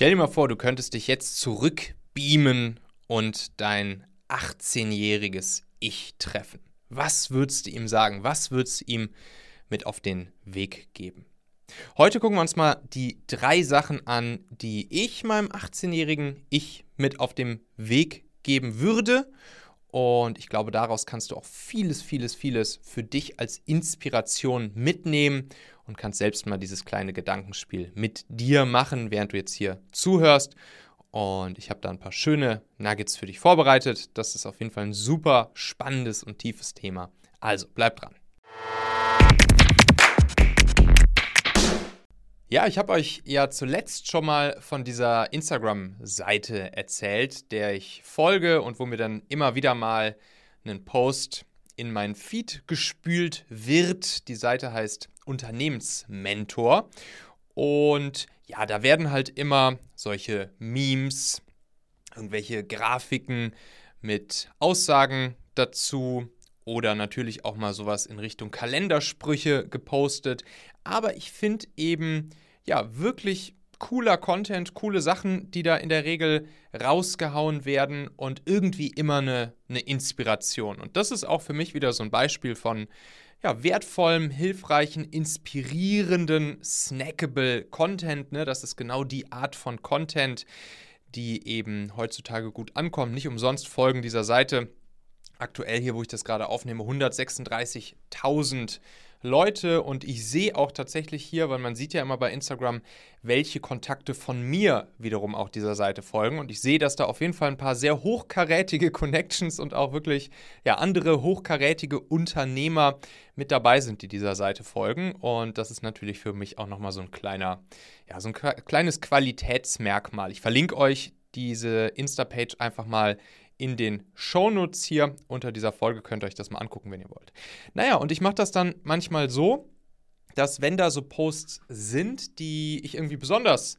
Stell dir mal vor, du könntest dich jetzt zurückbeamen und dein 18-jähriges Ich treffen. Was würdest du ihm sagen? Was würdest du ihm mit auf den Weg geben? Heute gucken wir uns mal die drei Sachen an, die ich meinem 18-jährigen Ich mit auf dem Weg geben würde. Und ich glaube, daraus kannst du auch vieles, vieles, vieles für dich als Inspiration mitnehmen und kannst selbst mal dieses kleine Gedankenspiel mit dir machen, während du jetzt hier zuhörst. Und ich habe da ein paar schöne Nuggets für dich vorbereitet. Das ist auf jeden Fall ein super spannendes und tiefes Thema. Also bleib dran. Ja, ich habe euch ja zuletzt schon mal von dieser Instagram-Seite erzählt, der ich folge und wo mir dann immer wieder mal einen Post in mein Feed gespült wird. Die Seite heißt Unternehmensmentor. Und ja, da werden halt immer solche Memes, irgendwelche Grafiken mit Aussagen dazu oder natürlich auch mal sowas in Richtung Kalendersprüche gepostet. Aber ich finde eben, ja, wirklich cooler Content, coole Sachen, die da in der Regel rausgehauen werden und irgendwie immer eine, eine Inspiration. Und das ist auch für mich wieder so ein Beispiel von ja, wertvollem, hilfreichen, inspirierenden, snackable Content. Ne? Das ist genau die Art von Content, die eben heutzutage gut ankommt. Nicht umsonst folgen dieser Seite aktuell hier, wo ich das gerade aufnehme, 136.000 Leute und ich sehe auch tatsächlich hier, weil man sieht ja immer bei Instagram, welche Kontakte von mir wiederum auch dieser Seite folgen und ich sehe, dass da auf jeden Fall ein paar sehr hochkarätige Connections und auch wirklich ja andere hochkarätige Unternehmer mit dabei sind, die dieser Seite folgen und das ist natürlich für mich auch nochmal so ein kleiner ja, so ein kleines Qualitätsmerkmal. Ich verlinke euch diese Insta-Page einfach mal in den Shownotes hier unter dieser Folge. Könnt ihr euch das mal angucken, wenn ihr wollt. Naja, und ich mache das dann manchmal so, dass wenn da so Posts sind, die ich irgendwie besonders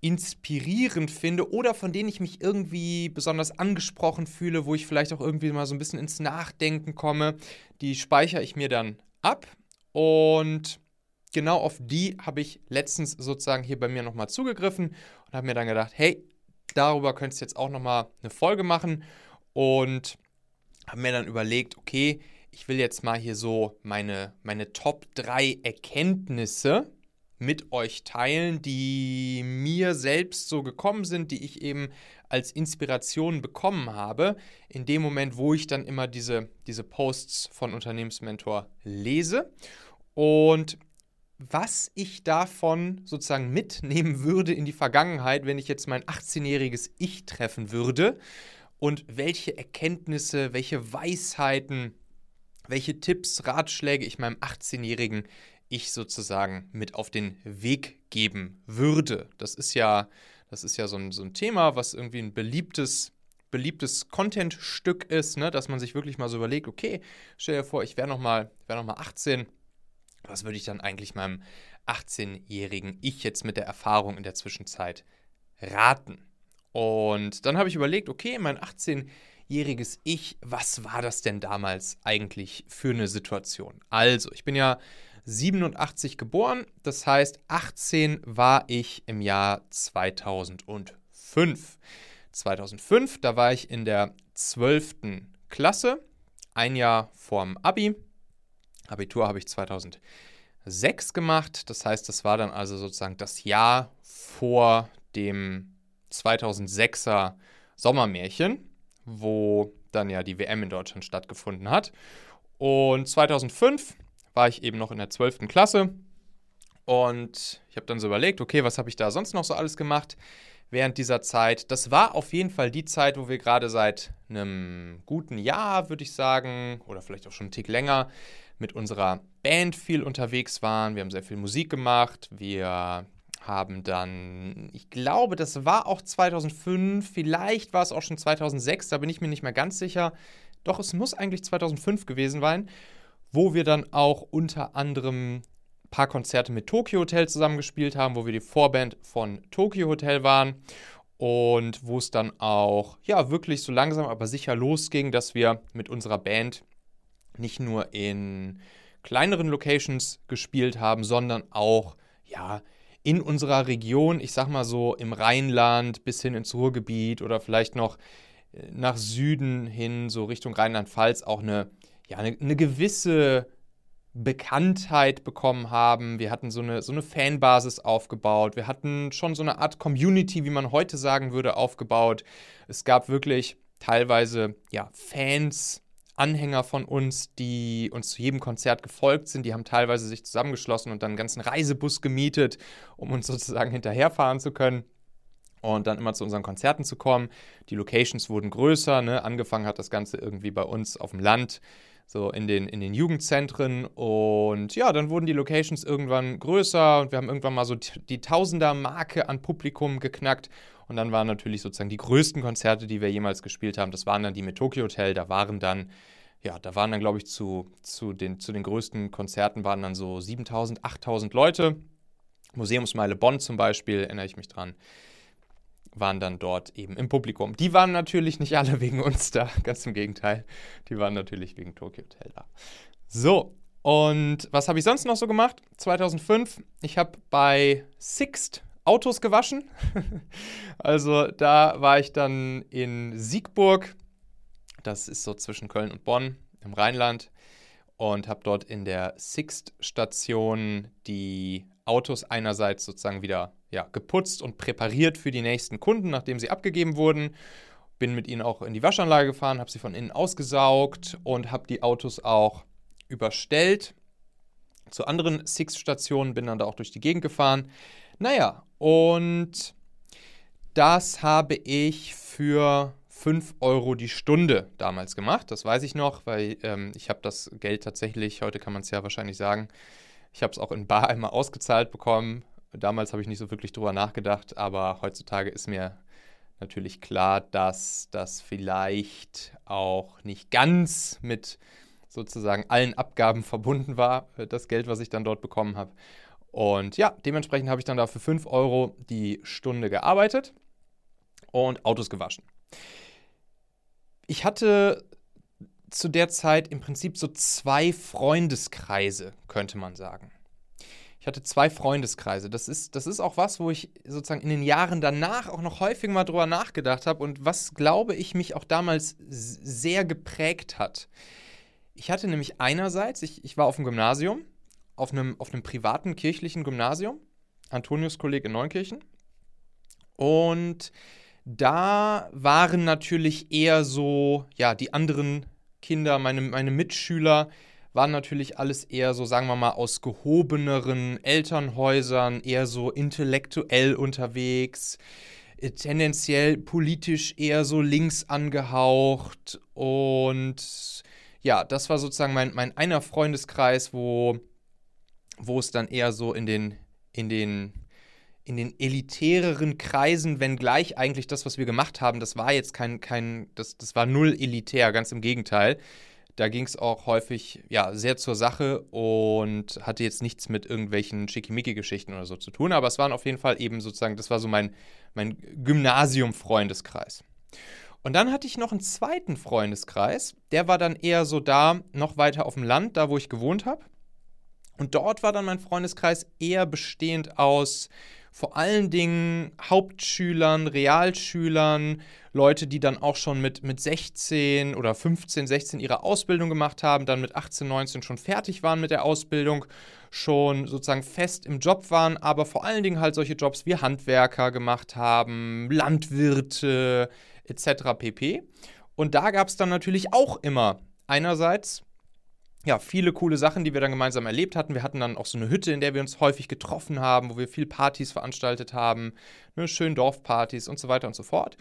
inspirierend finde oder von denen ich mich irgendwie besonders angesprochen fühle, wo ich vielleicht auch irgendwie mal so ein bisschen ins Nachdenken komme, die speichere ich mir dann ab und genau auf die habe ich letztens sozusagen hier bei mir nochmal zugegriffen und habe mir dann gedacht, hey, Darüber könntest du jetzt auch nochmal eine Folge machen und habe mir dann überlegt, okay, ich will jetzt mal hier so meine, meine Top 3 Erkenntnisse mit euch teilen, die mir selbst so gekommen sind, die ich eben als Inspiration bekommen habe, in dem Moment, wo ich dann immer diese, diese Posts von Unternehmensmentor lese. Und was ich davon sozusagen mitnehmen würde in die Vergangenheit, wenn ich jetzt mein 18-jähriges Ich treffen würde und welche Erkenntnisse, welche Weisheiten, welche Tipps, Ratschläge ich meinem 18-jährigen Ich sozusagen mit auf den Weg geben würde. Das ist ja, das ist ja so ein, so ein Thema, was irgendwie ein beliebtes beliebtes Content-Stück ist, ne? dass man sich wirklich mal so überlegt, okay, stell dir vor, ich wäre nochmal wär noch 18 was würde ich dann eigentlich meinem 18-jährigen Ich jetzt mit der Erfahrung in der Zwischenzeit raten? Und dann habe ich überlegt, okay, mein 18-jähriges Ich, was war das denn damals eigentlich für eine Situation? Also, ich bin ja 87 geboren, das heißt 18 war ich im Jahr 2005. 2005, da war ich in der 12. Klasse, ein Jahr vorm Abi. Abitur habe ich 2006 gemacht. Das heißt, das war dann also sozusagen das Jahr vor dem 2006er Sommermärchen, wo dann ja die WM in Deutschland stattgefunden hat. Und 2005 war ich eben noch in der 12. Klasse und ich habe dann so überlegt, okay, was habe ich da sonst noch so alles gemacht während dieser Zeit? Das war auf jeden Fall die Zeit, wo wir gerade seit einem guten Jahr, würde ich sagen, oder vielleicht auch schon einen Tick länger, mit unserer Band viel unterwegs waren. Wir haben sehr viel Musik gemacht. Wir haben dann, ich glaube, das war auch 2005, vielleicht war es auch schon 2006, da bin ich mir nicht mehr ganz sicher. Doch, es muss eigentlich 2005 gewesen sein, wo wir dann auch unter anderem ein paar Konzerte mit Tokyo Hotel zusammengespielt haben, wo wir die Vorband von Tokyo Hotel waren und wo es dann auch, ja, wirklich so langsam, aber sicher losging, dass wir mit unserer Band nicht nur in kleineren Locations gespielt haben, sondern auch ja in unserer Region, ich sag mal so im Rheinland bis hin ins Ruhrgebiet oder vielleicht noch äh, nach Süden hin, so Richtung Rheinland-Pfalz, auch eine, ja, eine, eine gewisse Bekanntheit bekommen haben. Wir hatten so eine, so eine Fanbasis aufgebaut. Wir hatten schon so eine Art Community, wie man heute sagen würde, aufgebaut. Es gab wirklich teilweise ja, Fans, Anhänger von uns, die uns zu jedem Konzert gefolgt sind. Die haben teilweise sich zusammengeschlossen und dann einen ganzen Reisebus gemietet, um uns sozusagen hinterherfahren zu können und dann immer zu unseren Konzerten zu kommen. Die Locations wurden größer. Ne? Angefangen hat das Ganze irgendwie bei uns auf dem Land so in den, in den Jugendzentren. Und ja, dann wurden die Locations irgendwann größer und wir haben irgendwann mal so die Tausender-Marke an Publikum geknackt. Und dann waren natürlich sozusagen die größten Konzerte, die wir jemals gespielt haben, das waren dann die mit Tokyo Hotel. Da waren dann, ja, da waren dann, glaube ich, zu, zu, den, zu den größten Konzerten waren dann so 7000, 8000 Leute. Museumsmeile Bonn zum Beispiel, erinnere ich mich dran waren dann dort eben im Publikum. Die waren natürlich nicht alle wegen uns da, ganz im Gegenteil. Die waren natürlich wegen Tokyo Hotel da. So, und was habe ich sonst noch so gemacht? 2005, ich habe bei Sixt Autos gewaschen. also da war ich dann in Siegburg, das ist so zwischen Köln und Bonn im Rheinland, und habe dort in der Sixt-Station die Autos einerseits sozusagen wieder ja, geputzt und präpariert für die nächsten Kunden, nachdem sie abgegeben wurden. Bin mit ihnen auch in die Waschanlage gefahren, habe sie von innen ausgesaugt und habe die Autos auch überstellt zu anderen Six-Stationen, bin dann da auch durch die Gegend gefahren. Naja, und das habe ich für 5 Euro die Stunde damals gemacht. Das weiß ich noch, weil ähm, ich habe das Geld tatsächlich, heute kann man es ja wahrscheinlich sagen, ich habe es auch in Bar einmal ausgezahlt bekommen. Damals habe ich nicht so wirklich drüber nachgedacht, aber heutzutage ist mir natürlich klar, dass das vielleicht auch nicht ganz mit sozusagen allen Abgaben verbunden war, äh, das Geld, was ich dann dort bekommen habe. Und ja, dementsprechend habe ich dann da für 5 Euro die Stunde gearbeitet und Autos gewaschen. Ich hatte zu der Zeit im Prinzip so zwei Freundeskreise, könnte man sagen. Ich hatte zwei Freundeskreise. Das ist, das ist auch was, wo ich sozusagen in den Jahren danach auch noch häufig mal drüber nachgedacht habe und was, glaube ich, mich auch damals sehr geprägt hat. Ich hatte nämlich einerseits, ich, ich war auf dem Gymnasium, auf einem, auf einem privaten kirchlichen Gymnasium, Antonius Kolleg in Neunkirchen. Und da waren natürlich eher so, ja, die anderen Kinder, meine, meine Mitschüler, waren natürlich alles eher so, sagen wir mal, aus gehobeneren Elternhäusern, eher so intellektuell unterwegs, äh, tendenziell politisch eher so links angehaucht. Und ja, das war sozusagen mein, mein einer Freundeskreis, wo, wo es dann eher so in den, in den in den elitäreren Kreisen, wenngleich eigentlich das, was wir gemacht haben, das war jetzt kein, kein das, das war null elitär, ganz im Gegenteil. Da ging es auch häufig ja, sehr zur Sache und hatte jetzt nichts mit irgendwelchen Schickimicki-Geschichten oder so zu tun, aber es waren auf jeden Fall eben sozusagen, das war so mein, mein Gymnasium-Freundeskreis. Und dann hatte ich noch einen zweiten Freundeskreis, der war dann eher so da, noch weiter auf dem Land, da wo ich gewohnt habe. Und dort war dann mein Freundeskreis eher bestehend aus vor allen Dingen Hauptschülern, Realschülern, Leute, die dann auch schon mit, mit 16 oder 15, 16 ihre Ausbildung gemacht haben, dann mit 18, 19 schon fertig waren mit der Ausbildung, schon sozusagen fest im Job waren, aber vor allen Dingen halt solche Jobs wie Handwerker gemacht haben, Landwirte etc. pp. Und da gab es dann natürlich auch immer einerseits ja, viele coole Sachen, die wir dann gemeinsam erlebt hatten. Wir hatten dann auch so eine Hütte, in der wir uns häufig getroffen haben, wo wir viel Partys veranstaltet haben, ne, schön Dorfpartys und so weiter und so fort.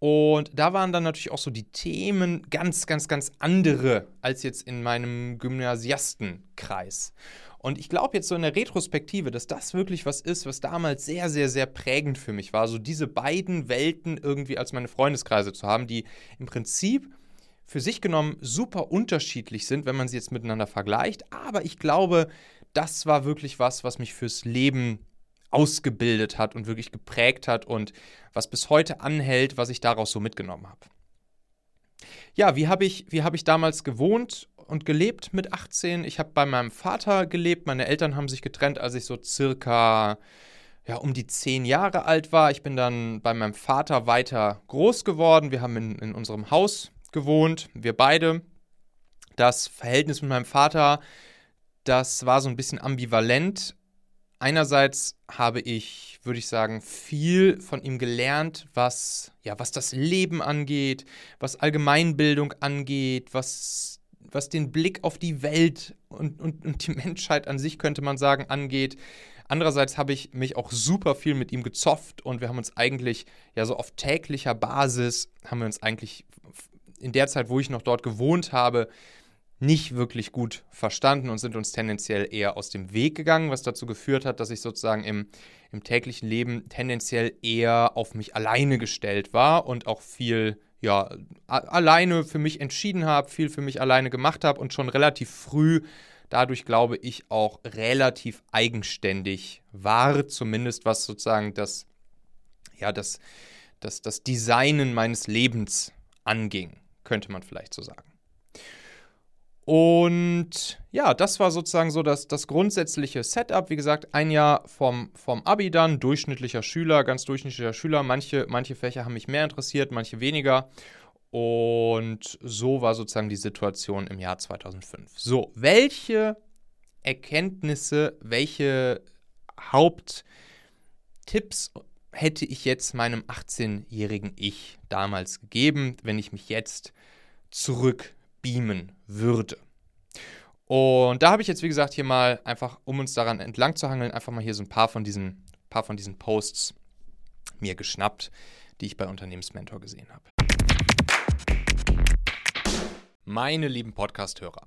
Und da waren dann natürlich auch so die Themen ganz, ganz, ganz andere als jetzt in meinem Gymnasiastenkreis. Und ich glaube jetzt so in der Retrospektive, dass das wirklich was ist, was damals sehr, sehr, sehr prägend für mich war. So diese beiden Welten irgendwie als meine Freundeskreise zu haben, die im Prinzip für sich genommen super unterschiedlich sind, wenn man sie jetzt miteinander vergleicht. Aber ich glaube, das war wirklich was, was mich fürs Leben ausgebildet hat und wirklich geprägt hat und was bis heute anhält, was ich daraus so mitgenommen habe. Ja, wie habe ich, hab ich damals gewohnt und gelebt mit 18? Ich habe bei meinem Vater gelebt. Meine Eltern haben sich getrennt, als ich so circa ja, um die zehn Jahre alt war. Ich bin dann bei meinem Vater weiter groß geworden. Wir haben in, in unserem Haus gewohnt, wir beide. Das Verhältnis mit meinem Vater, das war so ein bisschen ambivalent. Einerseits habe ich, würde ich sagen, viel von ihm gelernt, was, ja, was das Leben angeht, was Allgemeinbildung angeht, was, was den Blick auf die Welt und, und, und die Menschheit an sich, könnte man sagen, angeht. Andererseits habe ich mich auch super viel mit ihm gezofft und wir haben uns eigentlich ja so auf täglicher Basis, haben wir uns eigentlich in der Zeit, wo ich noch dort gewohnt habe, nicht wirklich gut verstanden und sind uns tendenziell eher aus dem Weg gegangen, was dazu geführt hat, dass ich sozusagen im, im täglichen Leben tendenziell eher auf mich alleine gestellt war und auch viel ja, alleine für mich entschieden habe, viel für mich alleine gemacht habe und schon relativ früh dadurch glaube ich auch relativ eigenständig war, zumindest was sozusagen das, ja, das, das, das Designen meines Lebens anging, könnte man vielleicht so sagen. Und ja, das war sozusagen so das, das grundsätzliche Setup. Wie gesagt, ein Jahr vom, vom Abi dann, durchschnittlicher Schüler, ganz durchschnittlicher Schüler. Manche, manche Fächer haben mich mehr interessiert, manche weniger. Und so war sozusagen die Situation im Jahr 2005. So, welche Erkenntnisse, welche Haupttipps hätte ich jetzt meinem 18-jährigen Ich damals gegeben, wenn ich mich jetzt zurückbeamen würde? Und da habe ich jetzt, wie gesagt, hier mal einfach, um uns daran entlang zu hangeln, einfach mal hier so ein paar von diesen, paar von diesen Posts mir geschnappt, die ich bei Unternehmensmentor gesehen habe. Meine lieben Podcast-Hörer,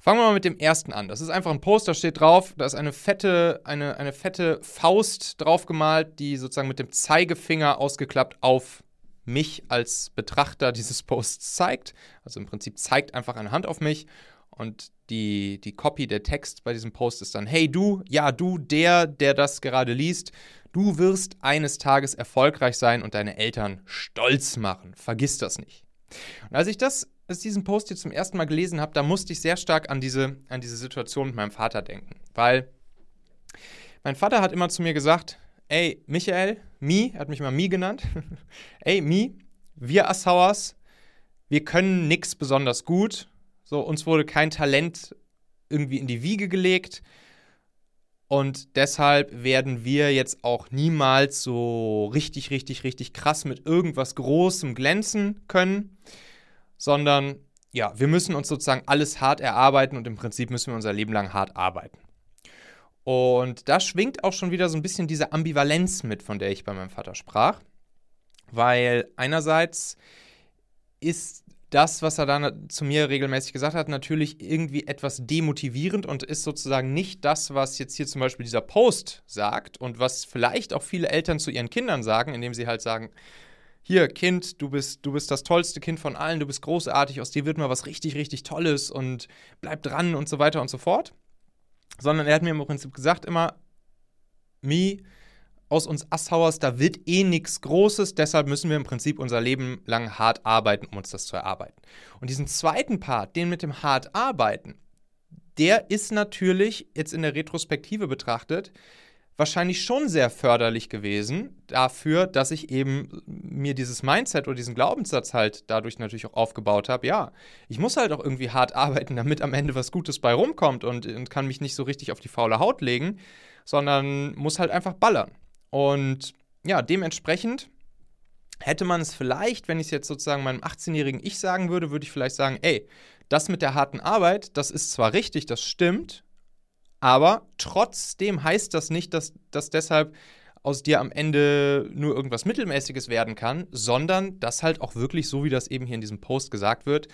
Fangen wir mal mit dem ersten an. Das ist einfach ein Poster, steht drauf, da ist eine fette, eine, eine fette Faust drauf gemalt, die sozusagen mit dem Zeigefinger ausgeklappt auf mich als Betrachter dieses Posts zeigt. Also im Prinzip zeigt einfach eine Hand auf mich und die, die Copy, der Text bei diesem Post ist dann, hey du, ja du, der, der das gerade liest, du wirst eines Tages erfolgreich sein und deine Eltern stolz machen. Vergiss das nicht. Und als ich das als ich diesen Post hier zum ersten Mal gelesen habe, da musste ich sehr stark an diese, an diese Situation mit meinem Vater denken. Weil mein Vater hat immer zu mir gesagt, ey, Michael, Mi, er hat mich immer Mi genannt, ey, Mi, wir Assauers, wir können nichts besonders gut. So, uns wurde kein Talent irgendwie in die Wiege gelegt. Und deshalb werden wir jetzt auch niemals so richtig, richtig, richtig krass mit irgendwas Großem glänzen können sondern ja, wir müssen uns sozusagen alles hart erarbeiten und im Prinzip müssen wir unser Leben lang hart arbeiten. Und da schwingt auch schon wieder so ein bisschen diese Ambivalenz mit, von der ich bei meinem Vater sprach. Weil einerseits ist das, was er dann zu mir regelmäßig gesagt hat, natürlich irgendwie etwas demotivierend und ist sozusagen nicht das, was jetzt hier zum Beispiel dieser Post sagt und was vielleicht auch viele Eltern zu ihren Kindern sagen, indem sie halt sagen, hier, Kind, du bist, du bist das tollste Kind von allen, du bist großartig, aus dir wird mal was richtig, richtig Tolles und bleib dran und so weiter und so fort. Sondern er hat mir im Prinzip gesagt immer, Mi, aus uns Assauers, da wird eh nichts Großes, deshalb müssen wir im Prinzip unser Leben lang hart arbeiten, um uns das zu erarbeiten. Und diesen zweiten Part, den mit dem hart arbeiten, der ist natürlich jetzt in der Retrospektive betrachtet wahrscheinlich schon sehr förderlich gewesen dafür, dass ich eben mir dieses Mindset oder diesen Glaubenssatz halt dadurch natürlich auch aufgebaut habe. Ja, ich muss halt auch irgendwie hart arbeiten, damit am Ende was Gutes bei rumkommt und, und kann mich nicht so richtig auf die faule Haut legen, sondern muss halt einfach ballern. Und ja, dementsprechend hätte man es vielleicht, wenn ich es jetzt sozusagen meinem 18-jährigen Ich sagen würde, würde ich vielleicht sagen, ey, das mit der harten Arbeit, das ist zwar richtig, das stimmt, aber trotzdem heißt das nicht, dass, dass deshalb aus dir am Ende nur irgendwas Mittelmäßiges werden kann, sondern dass halt auch wirklich, so wie das eben hier in diesem Post gesagt wird,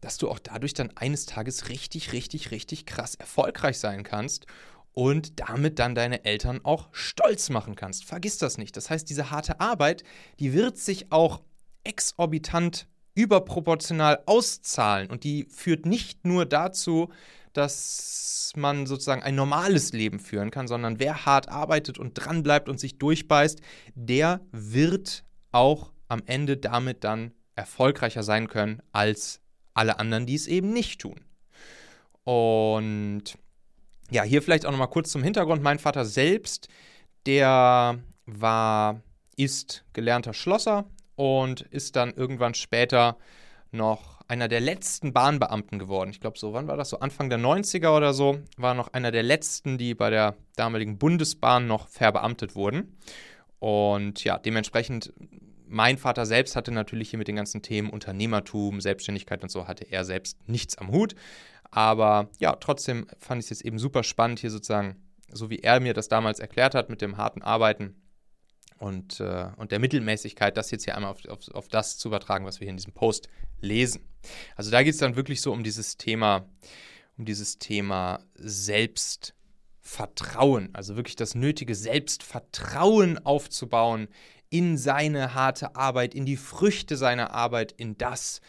dass du auch dadurch dann eines Tages richtig, richtig, richtig krass erfolgreich sein kannst und damit dann deine Eltern auch stolz machen kannst. Vergiss das nicht. Das heißt, diese harte Arbeit, die wird sich auch exorbitant überproportional auszahlen und die führt nicht nur dazu, dass man sozusagen ein normales Leben führen kann, sondern wer hart arbeitet und dranbleibt und sich durchbeißt, der wird auch am Ende damit dann erfolgreicher sein können als alle anderen, die es eben nicht tun. Und ja, hier vielleicht auch nochmal kurz zum Hintergrund. Mein Vater selbst, der war, ist gelernter Schlosser und ist dann irgendwann später noch einer der letzten Bahnbeamten geworden. Ich glaube, so, wann war das? So Anfang der 90er oder so, war noch einer der letzten, die bei der damaligen Bundesbahn noch verbeamtet wurden. Und ja, dementsprechend, mein Vater selbst hatte natürlich hier mit den ganzen Themen Unternehmertum, Selbstständigkeit und so, hatte er selbst nichts am Hut. Aber ja, trotzdem fand ich es jetzt eben super spannend, hier sozusagen, so wie er mir das damals erklärt hat, mit dem harten Arbeiten und, äh, und der Mittelmäßigkeit, das jetzt hier einmal auf, auf, auf das zu übertragen, was wir hier in diesem Post lesen. Also da geht es dann wirklich so um dieses Thema, um dieses Thema Selbstvertrauen, also wirklich das nötige Selbstvertrauen aufzubauen in seine harte Arbeit, in die Früchte seiner Arbeit, in das,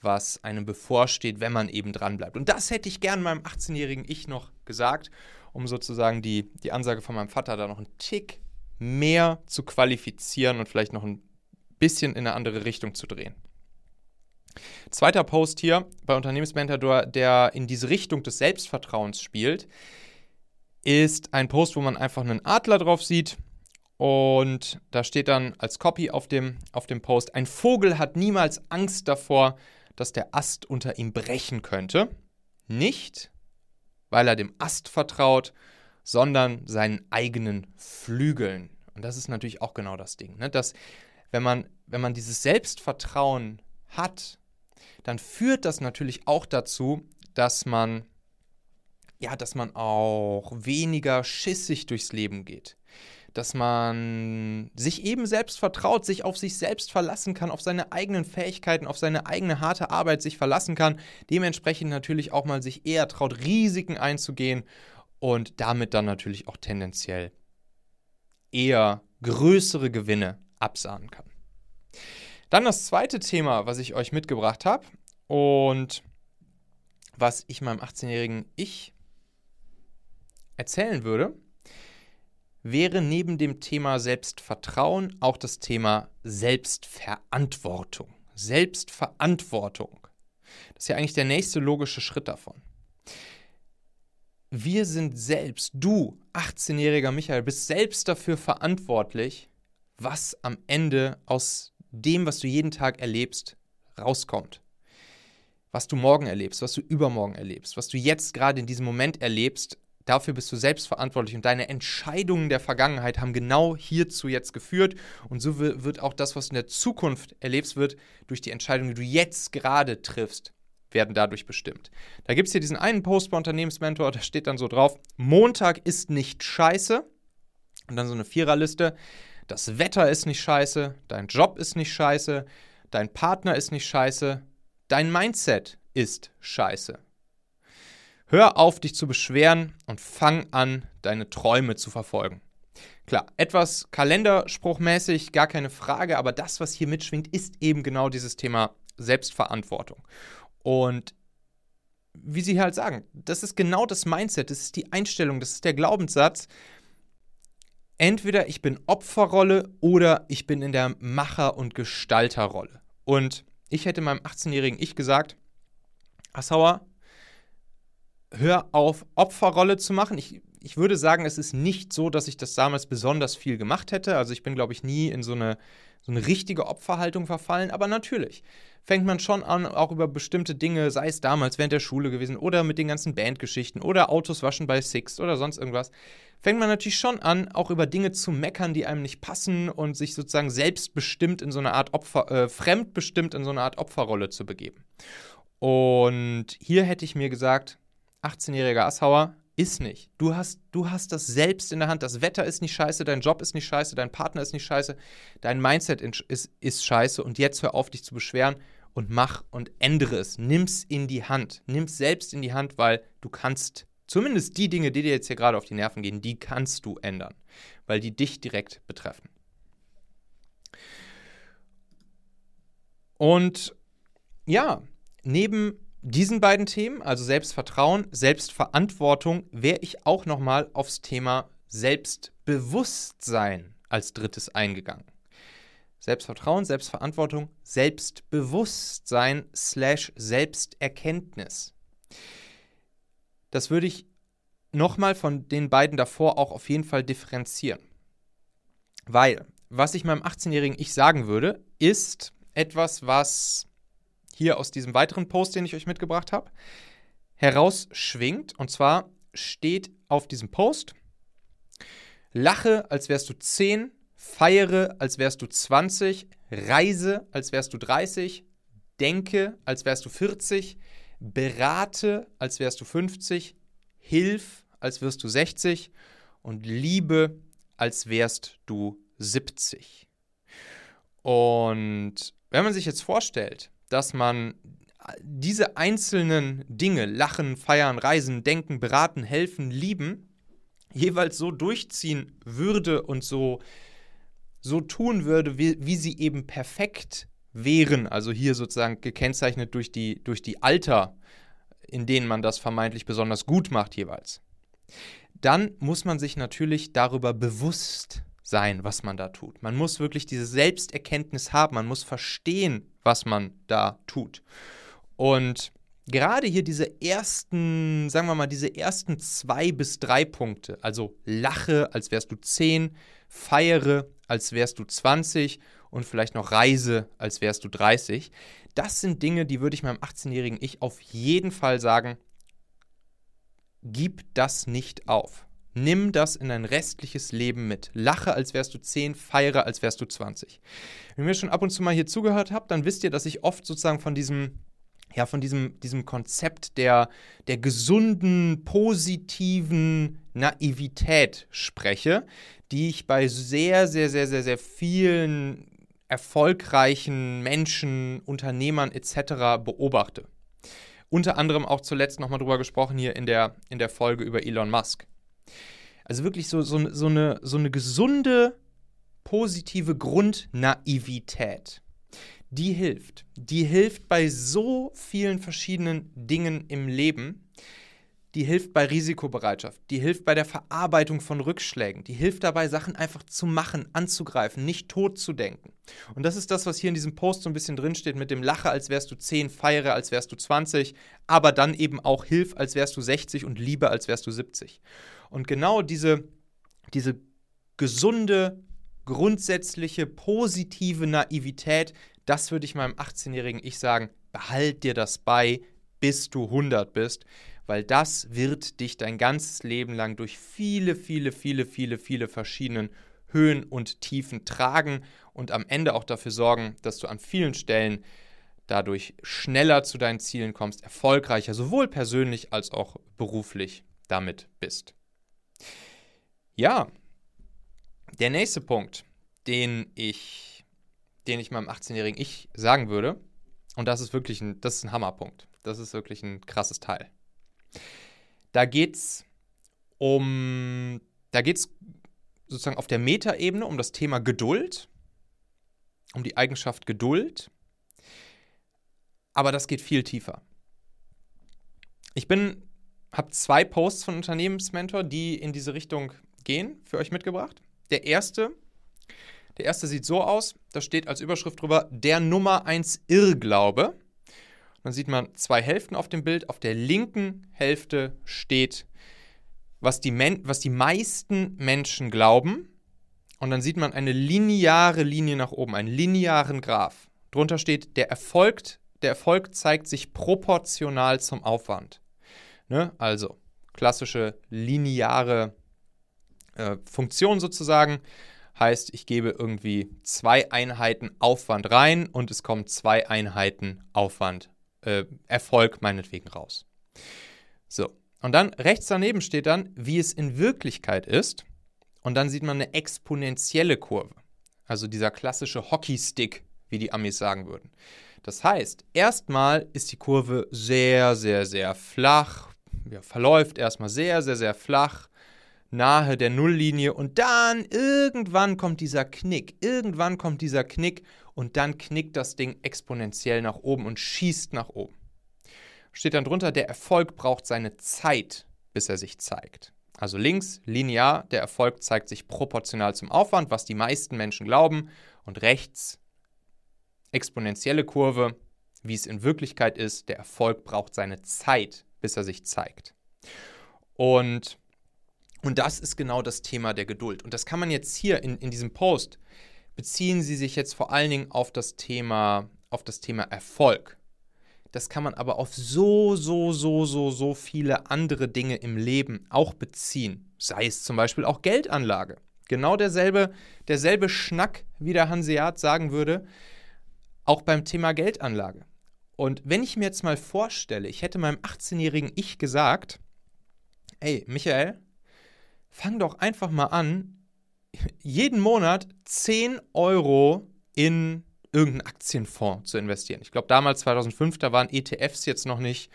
was einem bevorsteht, wenn man eben dranbleibt. Und das hätte ich gern meinem 18-jährigen Ich noch gesagt, um sozusagen die, die Ansage von meinem Vater da noch einen Tick mehr zu qualifizieren und vielleicht noch ein bisschen in eine andere Richtung zu drehen. Zweiter Post hier bei Unternehmensmentor, der in diese Richtung des Selbstvertrauens spielt, ist ein Post, wo man einfach einen Adler drauf sieht und da steht dann als Copy auf dem, auf dem Post, ein Vogel hat niemals Angst davor, dass der Ast unter ihm brechen könnte. Nicht, weil er dem Ast vertraut, sondern seinen eigenen Flügeln. Und das ist natürlich auch genau das Ding, ne? dass wenn man, wenn man dieses Selbstvertrauen hat, dann führt das natürlich auch dazu, dass man ja, dass man auch weniger schissig durchs Leben geht. Dass man sich eben selbst vertraut, sich auf sich selbst verlassen kann, auf seine eigenen Fähigkeiten, auf seine eigene harte Arbeit sich verlassen kann. Dementsprechend natürlich auch mal sich eher traut, Risiken einzugehen und damit dann natürlich auch tendenziell eher größere Gewinne absahnen kann. Dann das zweite Thema, was ich euch mitgebracht habe und was ich meinem 18-jährigen Ich erzählen würde, wäre neben dem Thema Selbstvertrauen auch das Thema Selbstverantwortung. Selbstverantwortung. Das ist ja eigentlich der nächste logische Schritt davon. Wir sind selbst, du, 18-jähriger Michael, bist selbst dafür verantwortlich, was am Ende aus dem, was du jeden Tag erlebst, rauskommt. Was du morgen erlebst, was du übermorgen erlebst, was du jetzt gerade in diesem Moment erlebst, dafür bist du selbst verantwortlich und deine Entscheidungen der Vergangenheit haben genau hierzu jetzt geführt und so wird auch das, was du in der Zukunft erlebst, wird durch die Entscheidungen, die du jetzt gerade triffst, werden dadurch bestimmt. Da gibt es hier diesen einen Post bei Unternehmensmentor, da steht dann so drauf, Montag ist nicht scheiße und dann so eine Viererliste. Das Wetter ist nicht scheiße, dein Job ist nicht scheiße, dein Partner ist nicht scheiße, dein Mindset ist scheiße. Hör auf, dich zu beschweren und fang an, deine Träume zu verfolgen. Klar, etwas kalenderspruchmäßig, gar keine Frage, aber das, was hier mitschwingt, ist eben genau dieses Thema Selbstverantwortung. Und wie Sie halt sagen, das ist genau das Mindset, das ist die Einstellung, das ist der Glaubenssatz, entweder ich bin Opferrolle oder ich bin in der Macher- und Gestalterrolle. Und ich hätte meinem 18-jährigen Ich gesagt, Assauer, hör auf, Opferrolle zu machen. Ich ich würde sagen, es ist nicht so, dass ich das damals besonders viel gemacht hätte. Also ich bin, glaube ich, nie in so eine, so eine richtige Opferhaltung verfallen. Aber natürlich fängt man schon an, auch über bestimmte Dinge, sei es damals während der Schule gewesen oder mit den ganzen Bandgeschichten oder Autos waschen bei Six oder sonst irgendwas, fängt man natürlich schon an, auch über Dinge zu meckern, die einem nicht passen und sich sozusagen selbstbestimmt in so eine Art Opfer, äh, fremdbestimmt in so eine Art Opferrolle zu begeben. Und hier hätte ich mir gesagt, 18-jähriger Asshauer, ist nicht. Du hast, du hast das selbst in der Hand. Das Wetter ist nicht scheiße, dein Job ist nicht scheiße, dein Partner ist nicht scheiße, dein Mindset ist, ist scheiße und jetzt hör auf, dich zu beschweren und mach und ändere es. Nimm's in die Hand. Nimm's selbst in die Hand, weil du kannst zumindest die Dinge, die dir jetzt hier gerade auf die Nerven gehen, die kannst du ändern, weil die dich direkt betreffen. Und ja, neben diesen beiden Themen, also Selbstvertrauen, Selbstverantwortung, wäre ich auch nochmal aufs Thema Selbstbewusstsein als drittes eingegangen. Selbstvertrauen, Selbstverantwortung, Selbstbewusstsein slash Selbsterkenntnis. Das würde ich nochmal von den beiden davor auch auf jeden Fall differenzieren. Weil, was ich meinem 18-jährigen Ich sagen würde, ist etwas, was hier aus diesem weiteren Post, den ich euch mitgebracht habe, herausschwingt. Und zwar steht auf diesem Post, lache, als wärst du 10, feiere, als wärst du 20, reise, als wärst du 30, denke, als wärst du 40, berate, als wärst du 50, hilf, als wärst du 60 und liebe, als wärst du 70. Und wenn man sich jetzt vorstellt, dass man diese einzelnen Dinge, lachen, feiern, reisen, denken, beraten, helfen, lieben, jeweils so durchziehen würde und so, so tun würde, wie, wie sie eben perfekt wären, also hier sozusagen gekennzeichnet durch die, durch die Alter, in denen man das vermeintlich besonders gut macht jeweils, dann muss man sich natürlich darüber bewusst sein, was man da tut. Man muss wirklich diese Selbsterkenntnis haben, man muss verstehen, was man da tut. Und gerade hier diese ersten, sagen wir mal, diese ersten zwei bis drei Punkte, also lache, als wärst du zehn, feiere, als wärst du 20 und vielleicht noch reise, als wärst du 30. Das sind Dinge, die würde ich meinem 18-jährigen Ich auf jeden Fall sagen, gib das nicht auf. Nimm das in dein restliches Leben mit. Lache, als wärst du 10, feiere, als wärst du 20. Wenn ihr schon ab und zu mal hier zugehört habt, dann wisst ihr, dass ich oft sozusagen von diesem, ja, von diesem, diesem Konzept der, der gesunden, positiven Naivität spreche, die ich bei sehr, sehr, sehr, sehr, sehr vielen erfolgreichen Menschen, Unternehmern etc. beobachte. Unter anderem auch zuletzt nochmal drüber gesprochen hier in der, in der Folge über Elon Musk. Also wirklich so, so, so, eine, so eine gesunde, positive Grundnaivität. Die hilft. Die hilft bei so vielen verschiedenen Dingen im Leben. Die hilft bei Risikobereitschaft. Die hilft bei der Verarbeitung von Rückschlägen. Die hilft dabei, Sachen einfach zu machen, anzugreifen, nicht tot zu denken. Und das ist das, was hier in diesem Post so ein bisschen drinsteht mit dem Lache, als wärst du 10, feiere, als wärst du 20, aber dann eben auch Hilf, als wärst du 60 und Liebe, als wärst du 70. Und genau diese, diese gesunde, grundsätzliche, positive Naivität, das würde ich meinem 18-jährigen Ich sagen, behalt dir das bei, bis du 100 bist, weil das wird dich dein ganzes Leben lang durch viele, viele, viele, viele, viele verschiedenen Höhen und Tiefen tragen und am Ende auch dafür sorgen, dass du an vielen Stellen dadurch schneller zu deinen Zielen kommst, erfolgreicher, sowohl persönlich als auch beruflich damit bist. Ja, der nächste Punkt, den ich, den ich meinem 18-jährigen Ich sagen würde, und das ist wirklich ein, das ist ein Hammerpunkt. Das ist wirklich ein krasses Teil. Da geht's um, da geht's sozusagen auf der Metaebene um das Thema Geduld, um die Eigenschaft Geduld. Aber das geht viel tiefer. Ich bin, habe zwei Posts von Unternehmensmentor, die in diese Richtung gehen, für euch mitgebracht. Der erste, der erste sieht so aus, da steht als Überschrift drüber der Nummer 1 Irrglaube. Dann sieht man zwei Hälften auf dem Bild. Auf der linken Hälfte steht was die, Men was die meisten Menschen glauben. Und dann sieht man eine lineare Linie nach oben, einen linearen Graph. Drunter steht, der Erfolg, der Erfolg zeigt sich proportional zum Aufwand. Ne? Also klassische lineare äh, Funktion sozusagen. Heißt, ich gebe irgendwie zwei Einheiten Aufwand rein und es kommen zwei Einheiten Aufwand, äh, Erfolg meinetwegen raus. So, und dann rechts daneben steht dann, wie es in Wirklichkeit ist. Und dann sieht man eine exponentielle Kurve. Also dieser klassische Hockeystick, wie die Amis sagen würden. Das heißt, erstmal ist die Kurve sehr, sehr, sehr flach, ja, verläuft erstmal sehr, sehr, sehr flach, nahe der Nulllinie und dann irgendwann kommt dieser Knick. Irgendwann kommt dieser Knick und dann knickt das Ding exponentiell nach oben und schießt nach oben steht dann drunter, der Erfolg braucht seine Zeit, bis er sich zeigt. Also links linear, der Erfolg zeigt sich proportional zum Aufwand, was die meisten Menschen glauben. Und rechts exponentielle Kurve, wie es in Wirklichkeit ist, der Erfolg braucht seine Zeit, bis er sich zeigt. Und, und das ist genau das Thema der Geduld. Und das kann man jetzt hier in, in diesem Post, beziehen Sie sich jetzt vor allen Dingen auf das Thema, auf das Thema Erfolg. Das kann man aber auf so, so, so, so, so viele andere Dinge im Leben auch beziehen. Sei es zum Beispiel auch Geldanlage. Genau derselbe, derselbe Schnack, wie der Hanseat sagen würde, auch beim Thema Geldanlage. Und wenn ich mir jetzt mal vorstelle, ich hätte meinem 18-jährigen Ich gesagt, ey, Michael, fang doch einfach mal an, jeden Monat 10 Euro in irgendeinen Aktienfonds zu investieren. Ich glaube, damals, 2005, da waren ETFs jetzt noch nicht,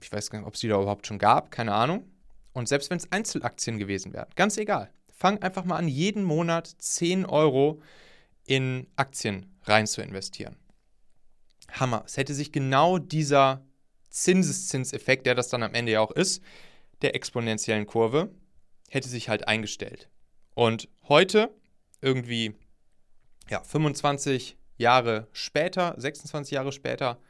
ich weiß gar nicht, ob es die da überhaupt schon gab, keine Ahnung. Und selbst wenn es Einzelaktien gewesen wären, ganz egal. Fang einfach mal an, jeden Monat 10 Euro in Aktien rein zu investieren. Hammer. Es hätte sich genau dieser Zinseszinseffekt, der das dann am Ende ja auch ist, der exponentiellen Kurve, hätte sich halt eingestellt. Und heute, irgendwie ja, 25 Jahre später, 26 Jahre später,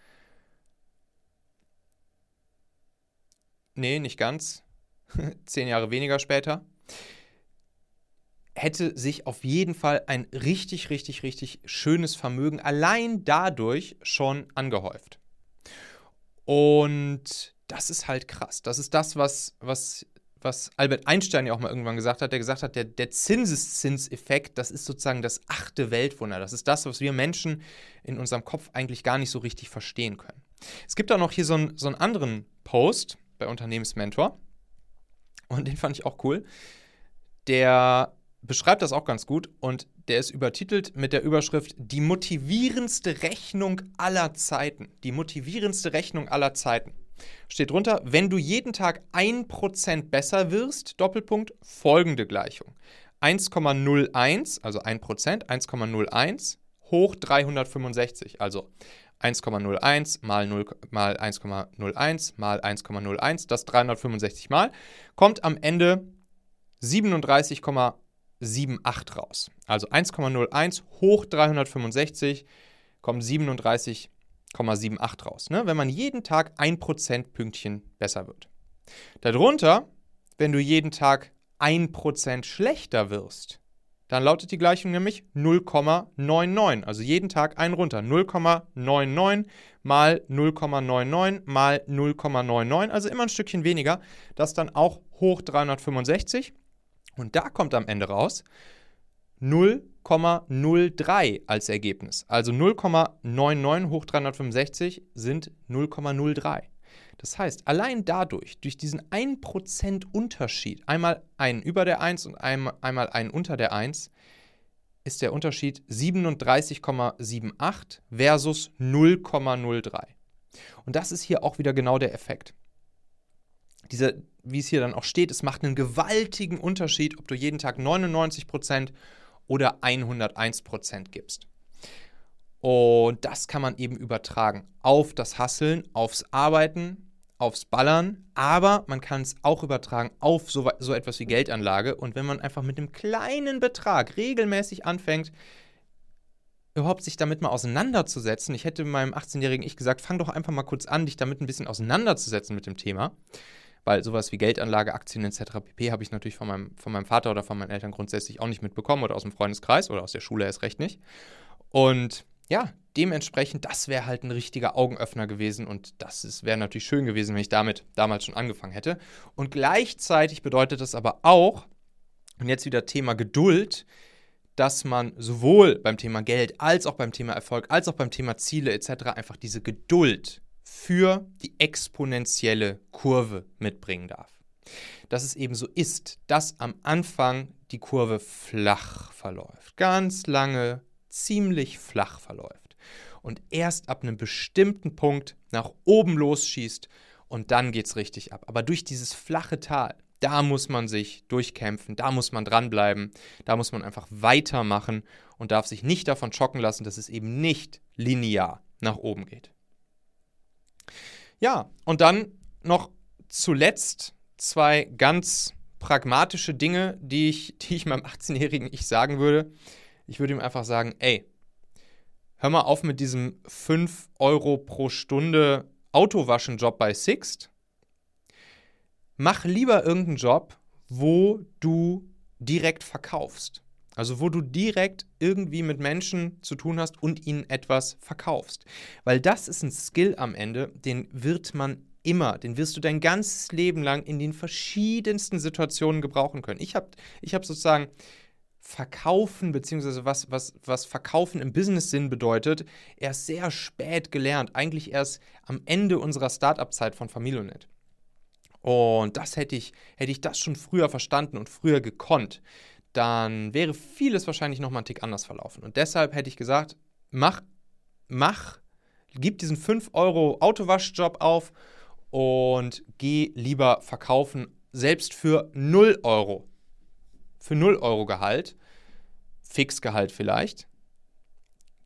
nee, nicht ganz, zehn Jahre weniger später, hätte sich auf jeden Fall ein richtig, richtig, richtig schönes Vermögen allein dadurch schon angehäuft. Und das ist halt krass. Das ist das, was, was was Albert Einstein ja auch mal irgendwann gesagt hat, der gesagt hat, der, der Zinseszinseffekt, das ist sozusagen das achte Weltwunder. Das ist das, was wir Menschen in unserem Kopf eigentlich gar nicht so richtig verstehen können. Es gibt auch noch hier so einen, so einen anderen Post bei Unternehmensmentor und den fand ich auch cool. Der beschreibt das auch ganz gut und der ist übertitelt mit der Überschrift Die motivierendste Rechnung aller Zeiten. Die motivierendste Rechnung aller Zeiten. Steht drunter, wenn du jeden Tag 1% besser wirst, Doppelpunkt, folgende Gleichung. 1,01, also 1%, 1,01 hoch 365, also 1,01 mal 0 mal 1,01 mal 1,01, das 365 mal, kommt am Ende 37,78 raus. Also 1,01 hoch 365 kommt 37 0,78 raus, ne? wenn man jeden Tag ein Prozentpünktchen besser wird. Darunter, wenn du jeden Tag ein Prozent schlechter wirst, dann lautet die Gleichung nämlich 0,99. Also jeden Tag ein runter. 0,99 mal 0,99 mal 0,99. Also immer ein Stückchen weniger. Das dann auch hoch 365. Und da kommt am Ende raus 0,03 als Ergebnis. Also 0,99 hoch 365 sind 0,03. Das heißt, allein dadurch, durch diesen 1% Unterschied, einmal einen über der 1 und einmal einen unter der 1, ist der Unterschied 37,78 versus 0,03. Und das ist hier auch wieder genau der Effekt. Dieser, wie es hier dann auch steht, es macht einen gewaltigen Unterschied, ob du jeden Tag 99% oder 101% gibst. Und das kann man eben übertragen auf das Hasseln, aufs Arbeiten, aufs Ballern, aber man kann es auch übertragen auf so, so etwas wie Geldanlage. Und wenn man einfach mit einem kleinen Betrag regelmäßig anfängt, überhaupt sich damit mal auseinanderzusetzen. Ich hätte meinem 18-jährigen Ich gesagt, fang doch einfach mal kurz an, dich damit ein bisschen auseinanderzusetzen mit dem Thema. Weil sowas wie Geldanlage, Aktien etc. pp. habe ich natürlich von meinem, von meinem Vater oder von meinen Eltern grundsätzlich auch nicht mitbekommen oder aus dem Freundeskreis oder aus der Schule erst recht nicht. Und ja, dementsprechend, das wäre halt ein richtiger Augenöffner gewesen und das wäre natürlich schön gewesen, wenn ich damit damals schon angefangen hätte. Und gleichzeitig bedeutet das aber auch, und jetzt wieder Thema Geduld, dass man sowohl beim Thema Geld als auch beim Thema Erfolg, als auch beim Thema Ziele etc. einfach diese Geduld für die exponentielle Kurve mitbringen darf. Dass es eben so ist, dass am Anfang die Kurve flach verläuft, ganz lange ziemlich flach verläuft und erst ab einem bestimmten Punkt nach oben losschießt und dann geht es richtig ab. Aber durch dieses flache Tal, da muss man sich durchkämpfen, da muss man dranbleiben, da muss man einfach weitermachen und darf sich nicht davon schocken lassen, dass es eben nicht linear nach oben geht. Ja, und dann noch zuletzt zwei ganz pragmatische Dinge, die ich, die ich meinem 18-jährigen Ich sagen würde. Ich würde ihm einfach sagen, ey, hör mal auf mit diesem 5 Euro pro Stunde Autowaschen-Job bei Sixt. Mach lieber irgendeinen Job, wo du direkt verkaufst. Also wo du direkt irgendwie mit Menschen zu tun hast und ihnen etwas verkaufst. Weil das ist ein Skill am Ende, den wird man immer, den wirst du dein ganzes Leben lang in den verschiedensten Situationen gebrauchen können. Ich habe ich hab sozusagen Verkaufen, beziehungsweise was, was, was Verkaufen im Business-Sinn bedeutet, erst sehr spät gelernt. Eigentlich erst am Ende unserer Startup-Zeit von Familionet. Und das hätte ich, hätte ich das schon früher verstanden und früher gekonnt, dann wäre vieles wahrscheinlich nochmal einen Tick anders verlaufen. Und deshalb hätte ich gesagt, mach, mach, gib diesen 5 Euro Autowaschjob auf und geh lieber verkaufen, selbst für 0 Euro für 0 Euro Gehalt, Fixgehalt vielleicht,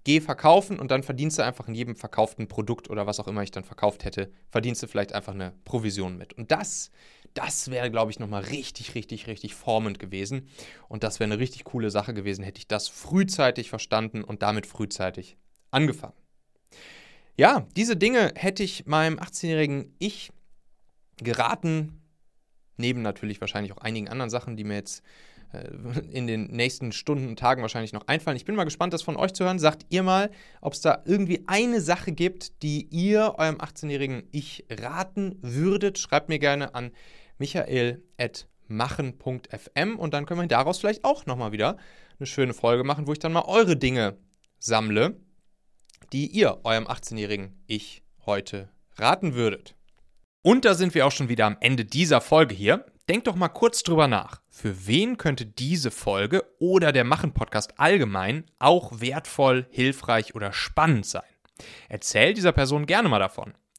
geh verkaufen und dann verdienst du einfach in jedem verkauften Produkt oder was auch immer ich dann verkauft hätte, verdienst du vielleicht einfach eine Provision mit. Und das, das wäre, glaube ich, nochmal richtig, richtig, richtig formend gewesen. Und das wäre eine richtig coole Sache gewesen, hätte ich das frühzeitig verstanden und damit frühzeitig angefangen. Ja, diese Dinge hätte ich meinem 18-jährigen Ich geraten, neben natürlich wahrscheinlich auch einigen anderen Sachen, die mir jetzt äh, in den nächsten Stunden und Tagen wahrscheinlich noch einfallen. Ich bin mal gespannt, das von euch zu hören. Sagt ihr mal, ob es da irgendwie eine Sache gibt, die ihr eurem 18-jährigen Ich raten würdet. Schreibt mir gerne an michael.machen.fm und dann können wir daraus vielleicht auch nochmal wieder eine schöne Folge machen, wo ich dann mal eure Dinge sammle, die ihr eurem 18-jährigen Ich heute raten würdet. Und da sind wir auch schon wieder am Ende dieser Folge hier. Denkt doch mal kurz drüber nach. Für wen könnte diese Folge oder der Machen-Podcast allgemein auch wertvoll, hilfreich oder spannend sein? Erzähl dieser Person gerne mal davon.